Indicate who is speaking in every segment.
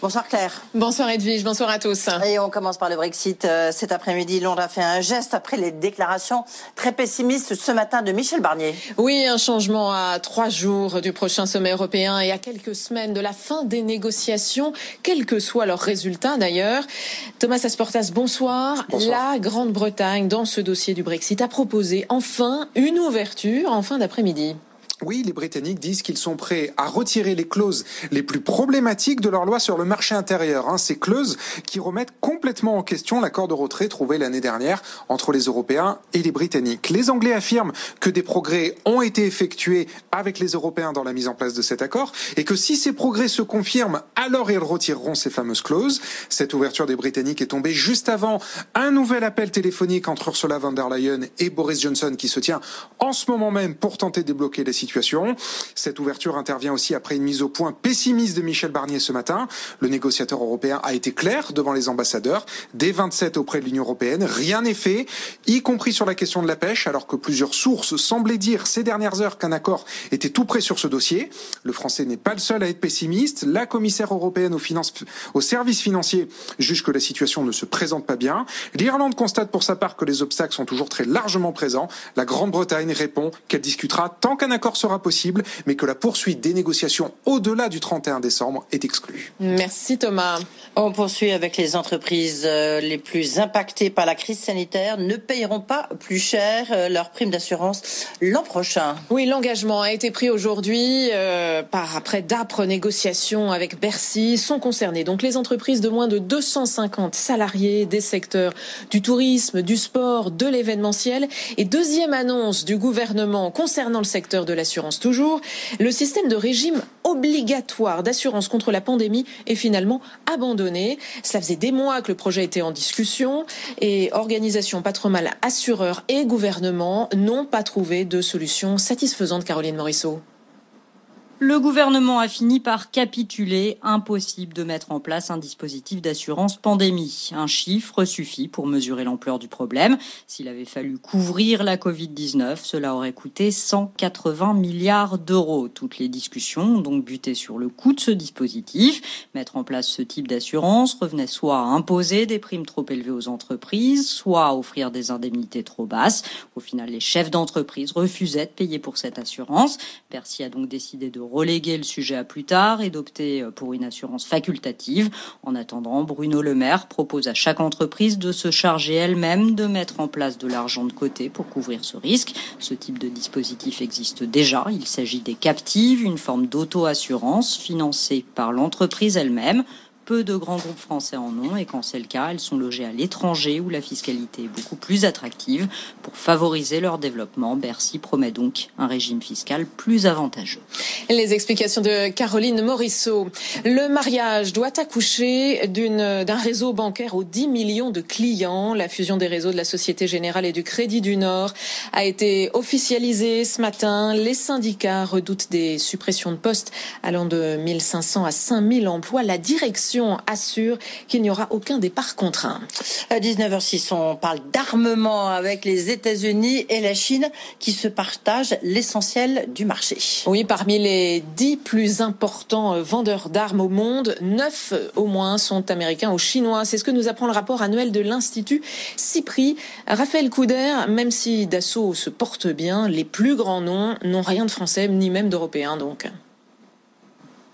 Speaker 1: Bonsoir Claire.
Speaker 2: Bonsoir Edwige, bonsoir à tous.
Speaker 1: Et on commence par le Brexit. Euh, cet après-midi, Londres a fait un geste après les déclarations très pessimistes ce matin de Michel Barnier.
Speaker 2: Oui, un changement à trois jours du prochain sommet européen et à quelques semaines de la fin des négociations, quel que soit leur résultat d'ailleurs. Thomas Asportas, bonsoir.
Speaker 1: bonsoir.
Speaker 2: La Grande-Bretagne, dans ce dossier du Brexit, a proposé enfin une ouverture en fin d'après-midi.
Speaker 3: Oui, les Britanniques disent qu'ils sont prêts à retirer les clauses les plus problématiques de leur loi sur le marché intérieur. Hein, ces clauses qui remettent complètement en question l'accord de retrait trouvé l'année dernière entre les Européens et les Britanniques. Les Anglais affirment que des progrès ont été effectués avec les Européens dans la mise en place de cet accord et que si ces progrès se confirment, alors ils retireront ces fameuses clauses. Cette ouverture des Britanniques est tombée juste avant un nouvel appel téléphonique entre Ursula von der Leyen et Boris Johnson qui se tient en ce moment même pour tenter de débloquer la situation Cette ouverture intervient aussi après une mise au point pessimiste de Michel Barnier ce matin. Le négociateur européen a été clair devant les ambassadeurs des 27 auprès de l'Union européenne. Rien n'est fait, y compris sur la question de la pêche, alors que plusieurs sources semblaient dire ces dernières heures qu'un accord était tout prêt sur ce dossier. Le français n'est pas le seul à être pessimiste. La commissaire européenne aux finances, aux services financiers juge que la situation ne se présente pas bien. L'Irlande constate pour sa part que les obstacles sont toujours très largement présents. La Grande-Bretagne répond qu'elle discutera tant qu'un accord sera possible, mais que la poursuite des négociations au-delà du 31 décembre est exclue.
Speaker 2: Merci Thomas.
Speaker 1: On poursuit avec les entreprises euh, les plus impactées par la crise sanitaire ne payeront pas plus cher euh, leur prime d'assurance l'an prochain.
Speaker 2: Oui, l'engagement a été pris aujourd'hui euh, par après d'âpres négociations avec Bercy. Sont concernées donc les entreprises de moins de 250 salariés des secteurs du tourisme, du sport, de l'événementiel. Et deuxième annonce du gouvernement concernant le secteur de toujours, le système de régime obligatoire d'assurance contre la pandémie est finalement abandonné. Cela faisait des mois que le projet était en discussion et organisations patronales, assureurs et gouvernements n'ont pas trouvé de solution satisfaisante, Caroline Morisseau.
Speaker 4: Le gouvernement a fini par capituler. Impossible de mettre en place un dispositif d'assurance pandémie. Un chiffre suffit pour mesurer l'ampleur du problème. S'il avait fallu couvrir la Covid-19, cela aurait coûté 180 milliards d'euros. Toutes les discussions ont donc buté sur le coût de ce dispositif. Mettre en place ce type d'assurance revenait soit à imposer des primes trop élevées aux entreprises, soit à offrir des indemnités trop basses. Au final, les chefs d'entreprise refusaient de payer pour cette assurance. Bercy a donc décidé de reléguer le sujet à plus tard et d'opter pour une assurance facultative. En attendant, Bruno Le Maire propose à chaque entreprise de se charger elle-même de mettre en place de l'argent de côté pour couvrir ce risque. Ce type de dispositif existe déjà. Il s'agit des captives, une forme d'auto-assurance financée par l'entreprise elle-même. Peu de grands groupes français en ont et quand c'est le cas, elles sont logées à l'étranger où la fiscalité est beaucoup plus attractive. Pour favoriser leur développement, Bercy promet donc un régime fiscal plus avantageux.
Speaker 2: Les explications de Caroline Morisseau. Le mariage doit accoucher d'un réseau bancaire aux 10 millions de clients. La fusion des réseaux de la Société Générale et du Crédit du Nord a été officialisée ce matin. Les syndicats redoutent des suppressions de postes allant de 1500 à 5000 emplois. La direction assure qu'il n'y aura aucun départ contraint.
Speaker 1: À 19h06, on parle d'armement avec les États-Unis et la Chine qui se partagent l'essentiel du marché.
Speaker 2: Oui, parmi les dix plus importants vendeurs d'armes au monde, neuf au moins sont américains ou chinois. C'est ce que nous apprend le rapport annuel de l'Institut CIPRI. Raphaël Couder, même si Dassault se porte bien, les plus grands noms n'ont rien de français ni même d'européen donc.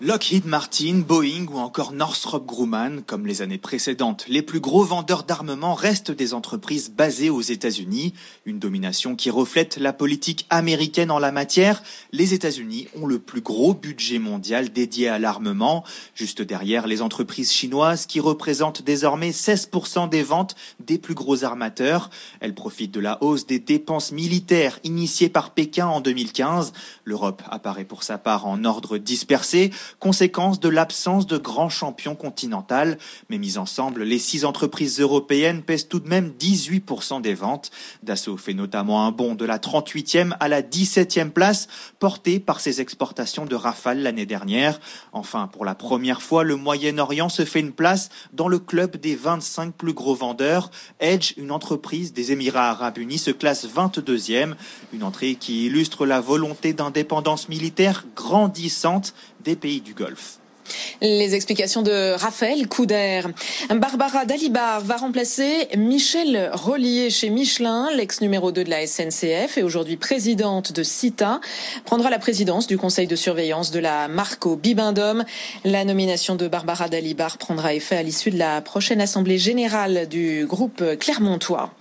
Speaker 5: Lockheed Martin, Boeing ou encore Northrop Grumman, comme les années précédentes, les plus gros vendeurs d'armement restent des entreprises basées aux États-Unis, une domination qui reflète la politique américaine en la matière. Les États-Unis ont le plus gros budget mondial dédié à l'armement, juste derrière les entreprises chinoises qui représentent désormais 16% des ventes des plus gros armateurs. Elles profitent de la hausse des dépenses militaires initiées par Pékin en 2015. L'Europe apparaît pour sa part en ordre dispersé conséquence de l'absence de grands champions continental. Mais mis ensemble, les six entreprises européennes pèsent tout de même 18% des ventes. Dassault fait notamment un bond de la 38e à la 17e place, porté par ses exportations de Rafale l'année dernière. Enfin, pour la première fois, le Moyen-Orient se fait une place dans le club des 25 plus gros vendeurs. Edge, une entreprise des Émirats arabes unis, se classe 22e, une entrée qui illustre la volonté d'indépendance militaire grandissante des pays du Golfe.
Speaker 2: Les explications de Raphaël Couder. Barbara Dalibar va remplacer Michel Rollier chez Michelin, l'ex numéro 2 de la SNCF et aujourd'hui présidente de CITA, prendra la présidence du conseil de surveillance de la au Bibendum. La nomination de Barbara Dalibar prendra effet à l'issue de la prochaine assemblée générale du groupe Clermontois.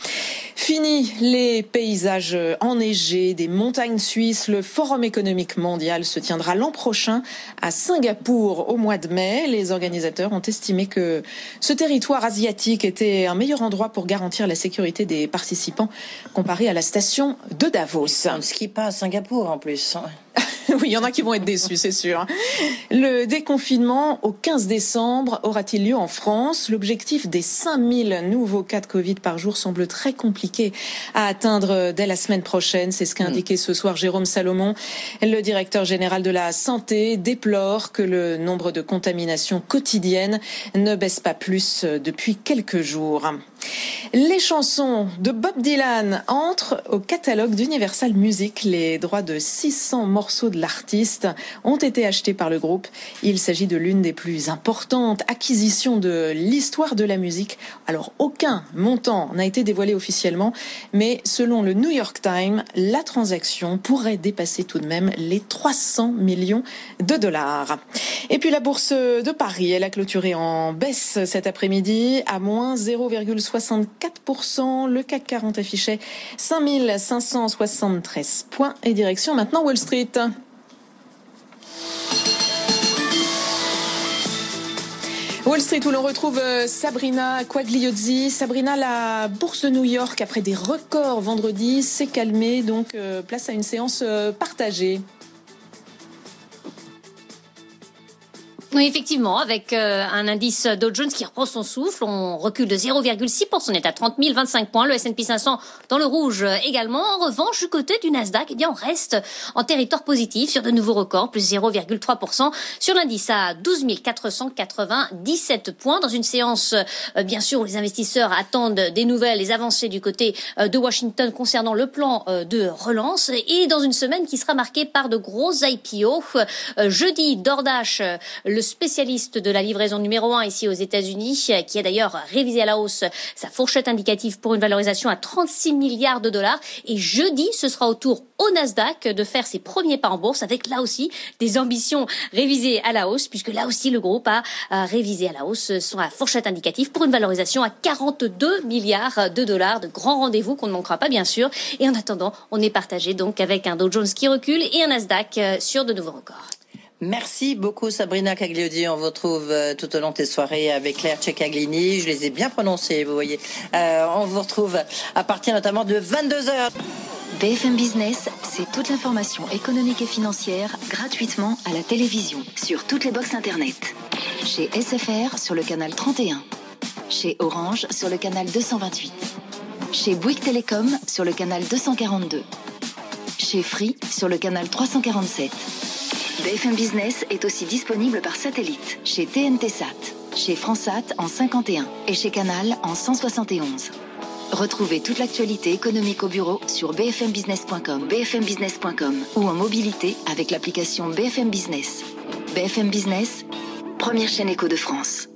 Speaker 2: Fini les paysages enneigés des montagnes suisses. Le Forum économique mondial se tiendra l'an prochain à Singapour au mois de mai. Les organisateurs ont estimé que ce territoire asiatique était un meilleur endroit pour garantir la sécurité des participants comparé à la station de Davos.
Speaker 1: On ne skie pas à Singapour en plus.
Speaker 2: oui, il y en a qui vont être déçus, c'est sûr. Le déconfinement au 15 décembre aura-t-il lieu en France? L'objectif des 5000 nouveaux cas de Covid par jour semble très compliqué à atteindre dès la semaine prochaine. C'est ce qu'a indiqué ce soir Jérôme Salomon. Le directeur général de la santé déplore que le nombre de contaminations quotidiennes ne baisse pas plus depuis quelques jours. Les chansons de Bob Dylan entrent au catalogue d'Universal Music. Les droits de 600 morceaux de l'artiste ont été achetés par le groupe. Il s'agit de l'une des plus importantes acquisitions de l'histoire de la musique. Alors aucun montant n'a été dévoilé officiellement, mais selon le New York Times, la transaction pourrait dépasser tout de même les 300 millions de dollars. Et puis la bourse de Paris, elle a clôturé en baisse cet après-midi à moins 0,64%. Le CAC 40 affichait 5573 points et direction maintenant Wall Street. Wall Street où l'on retrouve euh, Sabrina Quagliozzi. Sabrina, la bourse de New York, après des records vendredi, s'est calmée, donc euh, place à une séance euh, partagée.
Speaker 6: Oui, effectivement, avec euh, un indice Dow Jones qui reprend son souffle, on recule de 0,6%, on est à 30 025 points, le S&P 500 dans le rouge euh, également. En revanche, du côté du Nasdaq, eh bien, on reste en territoire positif sur de nouveaux records, plus 0,3% sur l'indice à 12 497 points dans une séance, euh, bien sûr, où les investisseurs attendent des nouvelles, les avancées du côté de Washington concernant le plan de relance et dans une semaine qui sera marquée par de gros IPO. Jeudi, DoorDash, le spécialiste de la livraison numéro 1 ici aux États-Unis, qui a d'ailleurs révisé à la hausse sa fourchette indicative pour une valorisation à 36 milliards de dollars. Et jeudi, ce sera au tour au Nasdaq de faire ses premiers pas en bourse avec là aussi des ambitions révisées à la hausse, puisque là aussi le groupe a révisé à la hausse son fourchette indicative pour une valorisation à 42 milliards de dollars. De grands rendez-vous qu'on ne manquera pas bien sûr. Et en attendant, on est partagé donc avec un Dow Jones qui recule et un Nasdaq sur de nouveaux records.
Speaker 1: Merci beaucoup Sabrina Cagliodi. On vous retrouve euh, tout au long des soirées avec Claire Ceccaglini. Je les ai bien prononcées, vous voyez. Euh, on vous retrouve à partir notamment de 22h.
Speaker 7: BFM Business, c'est toute l'information économique et financière gratuitement à la télévision sur toutes les boxes Internet. Chez SFR sur le canal 31. Chez Orange sur le canal 228. Chez Bouygues Télécom sur le canal 242. Chez Free sur le canal 347. BFM Business est aussi disponible par satellite chez TNT Sat. chez Fransat en 51 et chez Canal en 171. Retrouvez toute l'actualité économique au bureau sur bfmbusiness.com, bfmbusiness.com ou en mobilité avec l'application BFM Business. BFM Business, première chaîne éco de France.